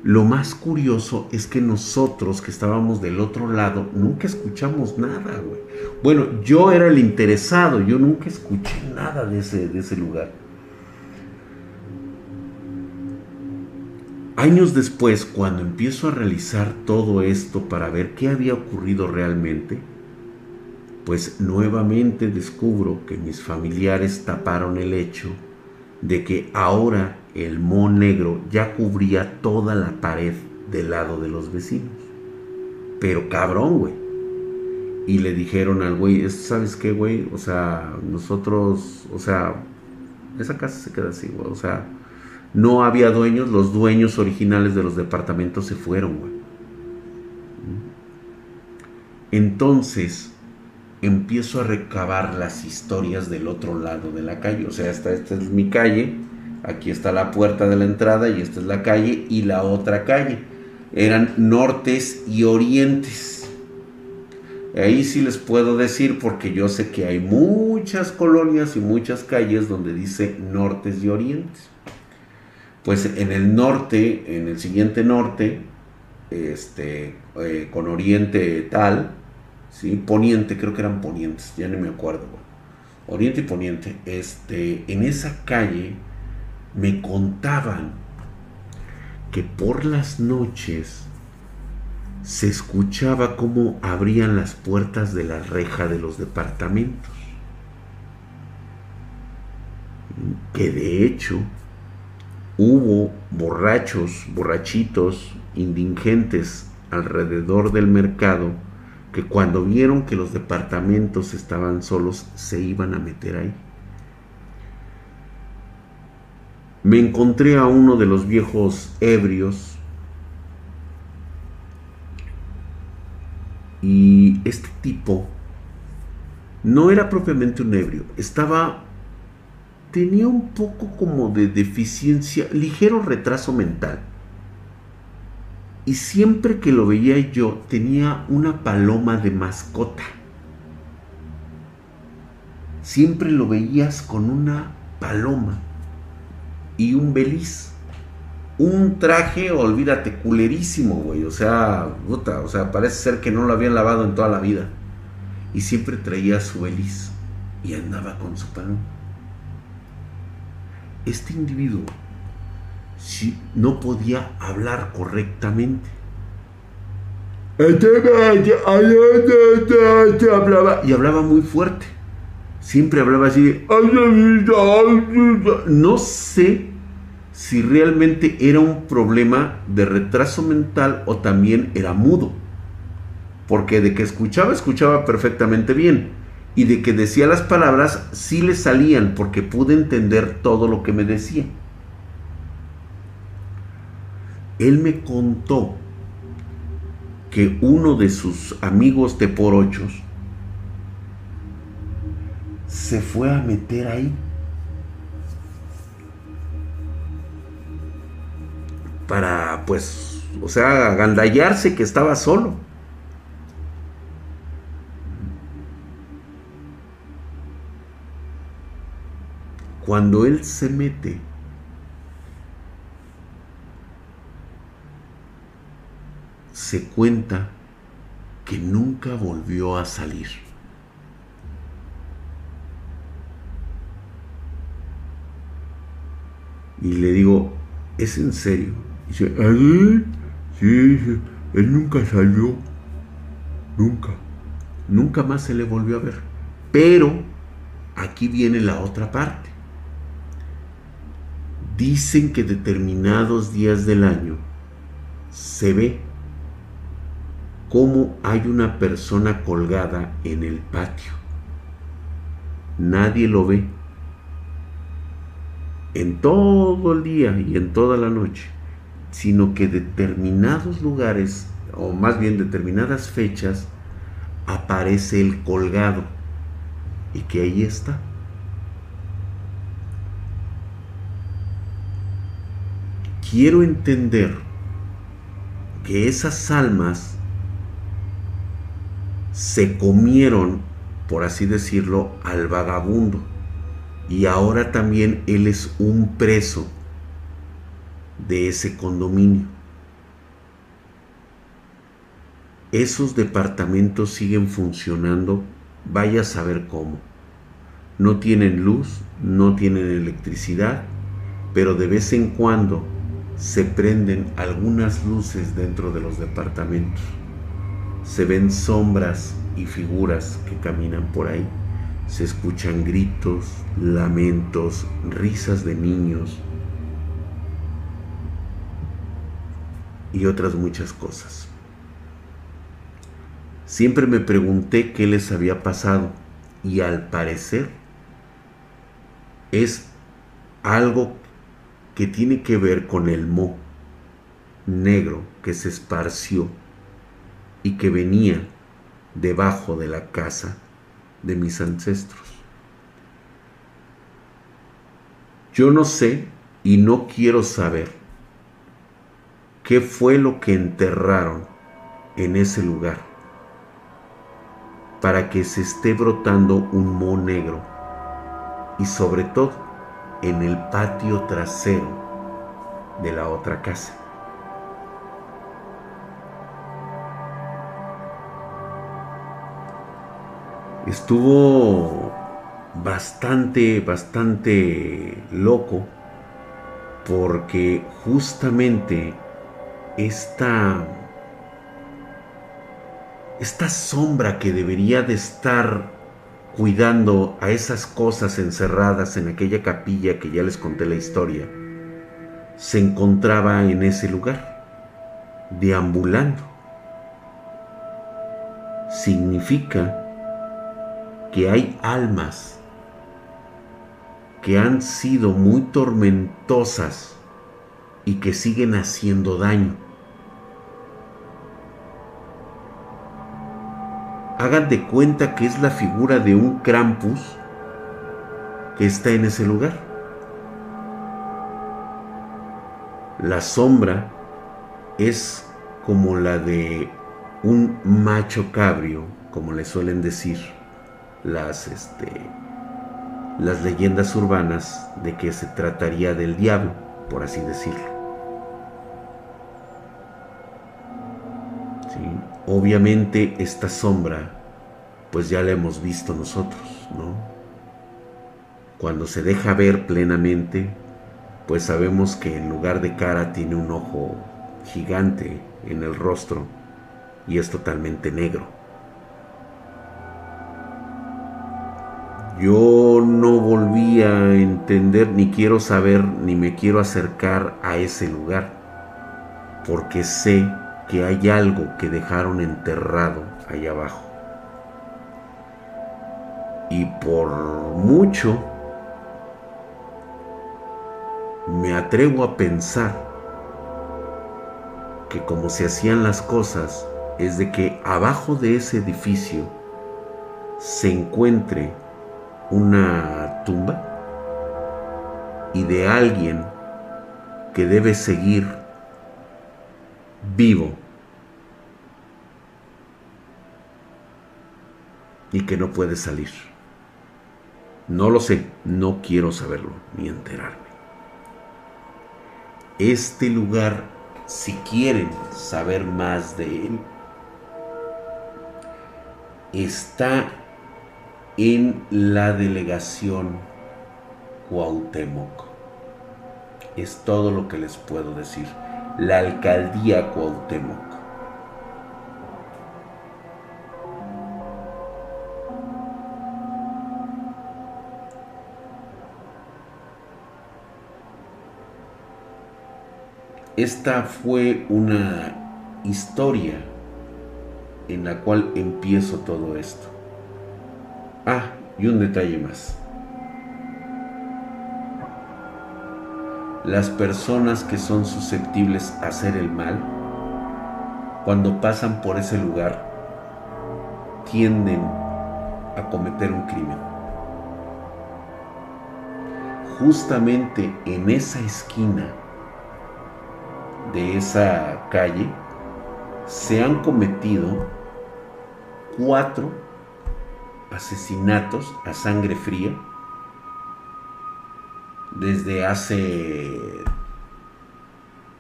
Speaker 1: Lo más curioso es que nosotros que estábamos del otro lado nunca escuchamos nada, güey. Bueno, yo era el interesado, yo nunca escuché nada de ese, de ese lugar. Años después, cuando empiezo a realizar todo esto para ver qué había ocurrido realmente, pues nuevamente descubro que mis familiares taparon el hecho de que ahora el mo negro ya cubría toda la pared del lado de los vecinos. Pero cabrón, güey. Y le dijeron al güey, ¿sabes qué, güey? O sea, nosotros, o sea, esa casa se queda así, güey. O sea, no había dueños, los dueños originales de los departamentos se fueron. Entonces, empiezo a recabar las historias del otro lado de la calle. O sea, esta es mi calle, aquí está la puerta de la entrada y esta es la calle y la otra calle. eran nortes y orientes. Ahí sí les puedo decir porque yo sé que hay muchas colonias y muchas calles donde dice nortes y orientes. Pues en el norte, en el siguiente norte, este, eh, con oriente tal, ¿sí? poniente, creo que eran ponientes, ya no me acuerdo. Oriente y poniente, este, en esa calle me contaban que por las noches se escuchaba cómo abrían las puertas de la reja de los departamentos. Que de hecho hubo borrachos, borrachitos, indigentes alrededor del mercado que cuando vieron que los departamentos estaban solos se iban a meter ahí. Me encontré a uno de los viejos ebrios y este tipo no era propiamente un ebrio, estaba tenía un poco como de deficiencia, ligero retraso mental y siempre que lo veía yo tenía una paloma de mascota. Siempre lo veías con una paloma y un beliz. Un traje, olvídate, culerísimo, güey. O sea, puta, o sea, parece ser que no lo habían lavado en toda la vida. Y siempre traía su beliz y andaba con su paloma. Este individuo si no podía hablar correctamente. y hablaba muy fuerte. Siempre hablaba así No sé si realmente era un problema de retraso mental o también era mudo. Porque de que escuchaba, escuchaba perfectamente bien. Y de que decía las palabras, sí le salían porque pude entender todo lo que me decía él me contó que uno de sus amigos de por ochos se fue a meter ahí. Para, pues, o sea, agandallarse que estaba solo. Cuando él se mete, se cuenta que nunca volvió a salir. Y le digo, ¿es en serio? Y dice, ¿Ah, sí, sí, él nunca salió. Nunca. Nunca más se le volvió a ver. Pero aquí viene la otra parte. Dicen que determinados días del año se ve cómo hay una persona colgada en el patio. Nadie lo ve. En todo el día y en toda la noche, sino que determinados lugares, o más bien determinadas fechas, aparece el colgado y que ahí está. Quiero entender que esas almas se comieron, por así decirlo, al vagabundo. Y ahora también él es un preso de ese condominio. Esos departamentos siguen funcionando, vaya a saber cómo. No tienen luz, no tienen electricidad, pero de vez en cuando se prenden algunas luces dentro de los departamentos se ven sombras y figuras que caminan por ahí. Se escuchan gritos, lamentos, risas de niños y otras muchas cosas. Siempre me pregunté qué les había pasado y al parecer es algo que tiene que ver con el mo negro que se esparció y que venía debajo de la casa de mis ancestros. Yo no sé y no quiero saber qué fue lo que enterraron en ese lugar para que se esté brotando un moho negro y sobre todo en el patio trasero de la otra casa. Estuvo bastante, bastante loco porque justamente esta esta sombra que debería de estar cuidando a esas cosas encerradas en aquella capilla que ya les conté la historia, se encontraba en ese lugar, deambulando. Significa que hay almas que han sido muy tormentosas y que siguen haciendo daño. Hagan de cuenta que es la figura de un Krampus que está en ese lugar. La sombra es como la de un macho cabrio, como le suelen decir las, este, las leyendas urbanas de que se trataría del diablo, por así decirlo. Obviamente esta sombra, pues ya la hemos visto nosotros, ¿no? Cuando se deja ver plenamente, pues sabemos que en lugar de cara tiene un ojo gigante en el rostro y es totalmente negro. Yo no volví a entender, ni quiero saber, ni me quiero acercar a ese lugar, porque sé que hay algo que dejaron enterrado allá abajo. Y por mucho me atrevo a pensar que como se hacían las cosas es de que abajo de ese edificio se encuentre una tumba y de alguien que debe seguir vivo y que no puede salir. No lo sé, no quiero saberlo ni enterarme. Este lugar, si quieren saber más de él, está en la delegación Cuauhtémoc. Es todo lo que les puedo decir. La alcaldía Cuauhtémoc. Esta fue una historia en la cual empiezo todo esto. Ah, y un detalle más. Las personas que son susceptibles a hacer el mal, cuando pasan por ese lugar, tienden a cometer un crimen. Justamente en esa esquina de esa calle se han cometido cuatro asesinatos a sangre fría desde hace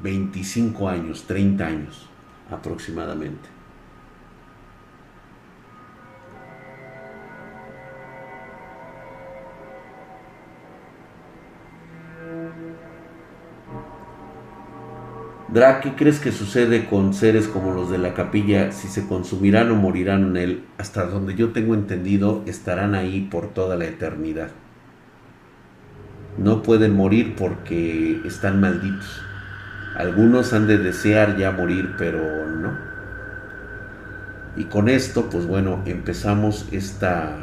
Speaker 1: 25 años, 30 años aproximadamente. Dra, ¿qué crees que sucede con seres como los de la capilla si se consumirán o morirán en él? Hasta donde yo tengo entendido, estarán ahí por toda la eternidad. No pueden morir porque están malditos. Algunos han de desear ya morir, pero no. Y con esto, pues bueno, empezamos esta,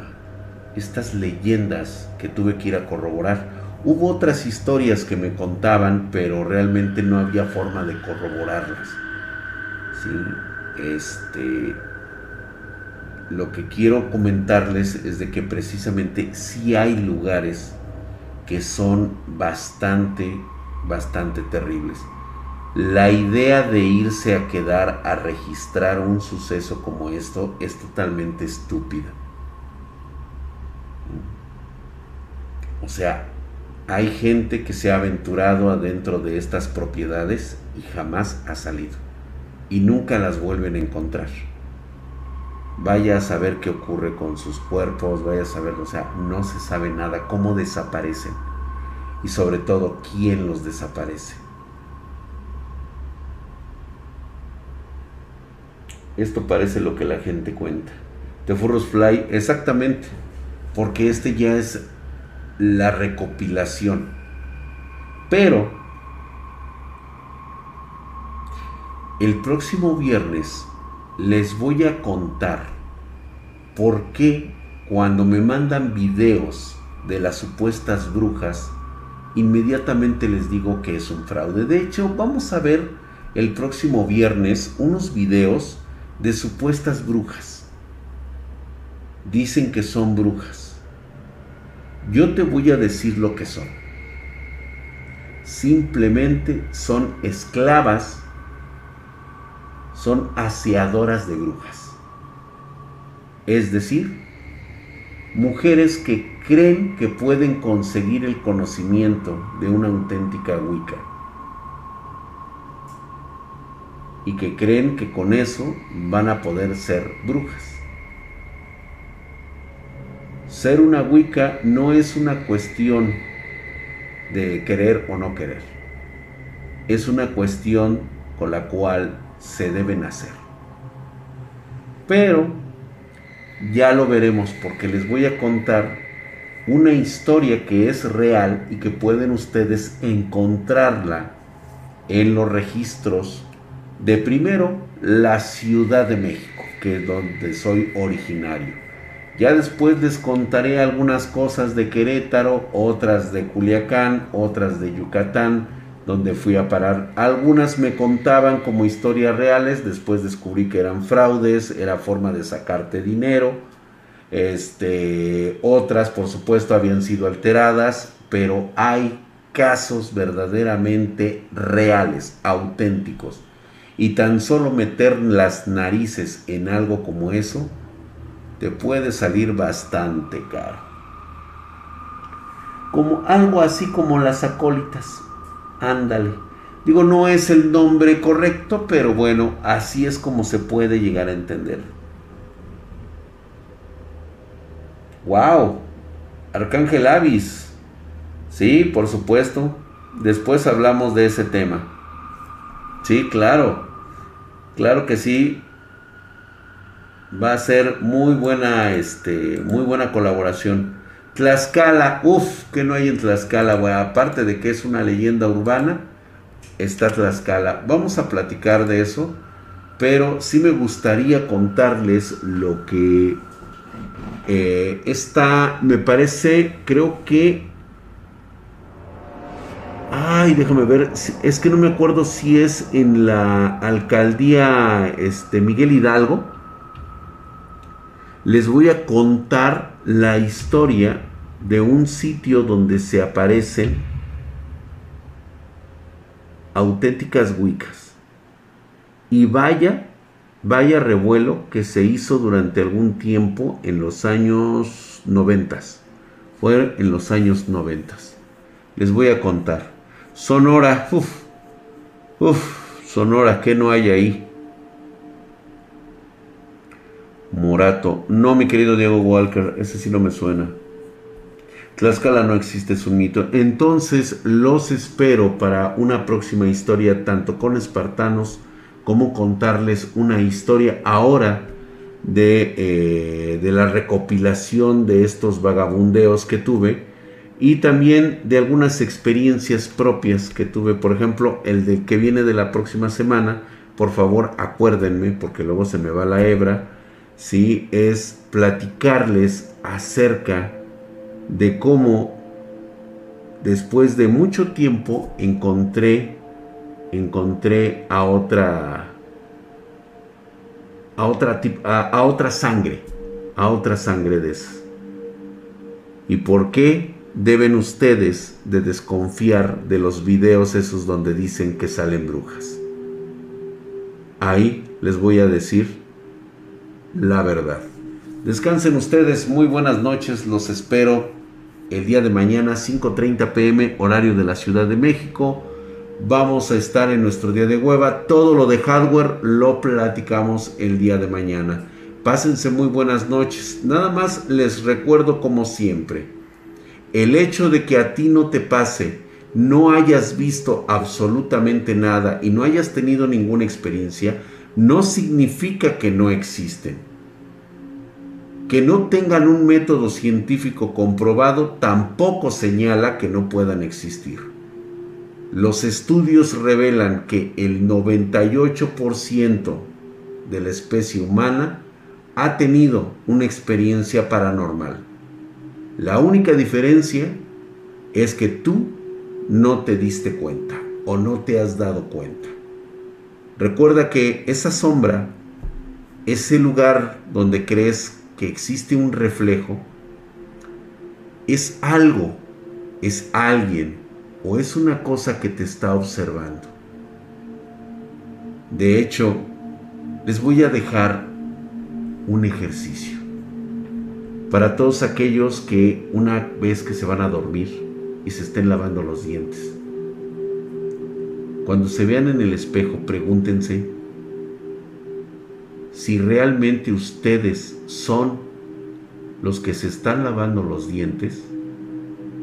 Speaker 1: estas leyendas que tuve que ir a corroborar. Hubo otras historias que me contaban, pero realmente no había forma de corroborarlas. ¿Sí? Este, lo que quiero comentarles es de que precisamente sí hay lugares que son bastante, bastante terribles. la idea de irse a quedar a registrar un suceso como esto es totalmente estúpida. O sea, hay gente que se ha aventurado adentro de estas propiedades y jamás ha salido. Y nunca las vuelven a encontrar. Vaya a saber qué ocurre con sus cuerpos, vaya a saber, o sea, no se sabe nada, cómo desaparecen. Y sobre todo, quién los desaparece. Esto parece lo que la gente cuenta. The Furros Fly, exactamente, porque este ya es la recopilación. Pero el próximo viernes les voy a contar por qué cuando me mandan videos de las supuestas brujas, inmediatamente les digo que es un fraude. De hecho, vamos a ver el próximo viernes unos videos de supuestas brujas. Dicen que son brujas. Yo te voy a decir lo que son. Simplemente son esclavas, son aseadoras de brujas. Es decir, mujeres que creen que pueden conseguir el conocimiento de una auténtica Wicca y que creen que con eso van a poder ser brujas. Ser una Wicca no es una cuestión de querer o no querer. Es una cuestión con la cual se deben hacer. Pero ya lo veremos porque les voy a contar una historia que es real y que pueden ustedes encontrarla en los registros de primero la Ciudad de México, que es donde soy originario. Ya después les contaré algunas cosas de Querétaro, otras de Culiacán, otras de Yucatán, donde fui a parar. Algunas me contaban como historias reales, después descubrí que eran fraudes, era forma de sacarte dinero. Este, otras, por supuesto, habían sido alteradas, pero hay casos verdaderamente reales, auténticos y tan solo meter las narices en algo como eso, te puede salir bastante caro. Como algo así como las acólitas. Ándale. Digo, no es el nombre correcto, pero bueno, así es como se puede llegar a entender. ¡Wow! Arcángel Avis. Sí, por supuesto. Después hablamos de ese tema. Sí, claro. Claro que sí. Va a ser muy buena, este, muy buena colaboración. Tlaxcala, uff, que no hay en Tlaxcala, bueno, aparte de que es una leyenda urbana, está Tlaxcala. Vamos a platicar de eso, pero sí me gustaría contarles lo que eh, está, me parece, creo que Ay, déjame ver, es que no me acuerdo si es en la alcaldía este, Miguel Hidalgo. Les voy a contar la historia de un sitio donde se aparecen auténticas wicas. Y vaya, vaya revuelo que se hizo durante algún tiempo en los años noventas. Fue en los años noventas. Les voy a contar. Sonora, uff, uff, Sonora, ¿qué no hay ahí? Morato, no mi querido Diego Walker, ese sí no me suena. Tlaxcala no existe, es un mito. Entonces los espero para una próxima historia, tanto con espartanos como contarles una historia ahora de, eh, de la recopilación de estos vagabundeos que tuve y también de algunas experiencias propias que tuve, por ejemplo, el de que viene de la próxima semana, por favor acuérdenme porque luego se me va la hebra, ¿sí? es platicarles acerca de cómo después de mucho tiempo encontré encontré a otra a otra a, a otra sangre, a otra sangre de esa. ¿Y por qué? deben ustedes de desconfiar de los videos esos donde dicen que salen brujas. Ahí les voy a decir la verdad. Descansen ustedes, muy buenas noches, los espero el día de mañana 5.30 pm horario de la Ciudad de México. Vamos a estar en nuestro día de hueva. Todo lo de hardware lo platicamos el día de mañana. Pásense muy buenas noches. Nada más les recuerdo como siempre. El hecho de que a ti no te pase, no hayas visto absolutamente nada y no hayas tenido ninguna experiencia, no significa que no existen. Que no tengan un método científico comprobado tampoco señala que no puedan existir. Los estudios revelan que el 98% de la especie humana ha tenido una experiencia paranormal. La única diferencia es que tú no te diste cuenta o no te has dado cuenta. Recuerda que esa sombra, ese lugar donde crees que existe un reflejo, es algo, es alguien o es una cosa que te está observando. De hecho, les voy a dejar un ejercicio. Para todos aquellos que una vez que se van a dormir y se estén lavando los dientes, cuando se vean en el espejo, pregúntense si realmente ustedes son los que se están lavando los dientes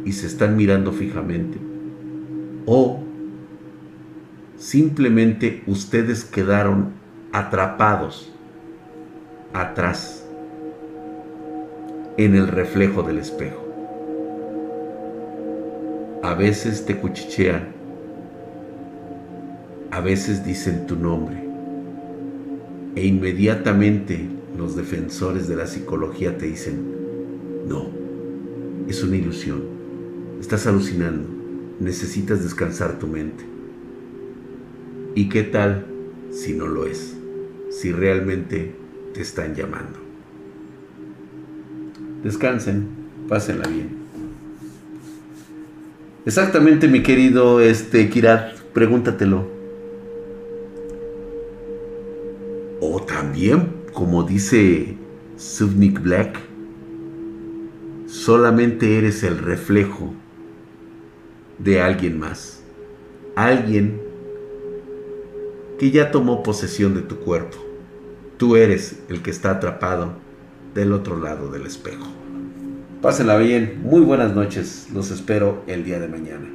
Speaker 1: y se están mirando fijamente o simplemente ustedes quedaron atrapados atrás en el reflejo del espejo. A veces te cuchichean, a veces dicen tu nombre e inmediatamente los defensores de la psicología te dicen, no, es una ilusión, estás alucinando, necesitas descansar tu mente. ¿Y qué tal si no lo es? Si realmente te están llamando. Descansen, pásenla bien. Exactamente, mi querido este Kirat, pregúntatelo. Como dice Subnik Black, solamente eres el reflejo de alguien más. Alguien que ya tomó posesión de tu cuerpo. Tú eres el que está atrapado del otro lado del espejo. Pásenla bien, muy buenas noches, los espero el día de mañana.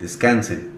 Speaker 1: Descansen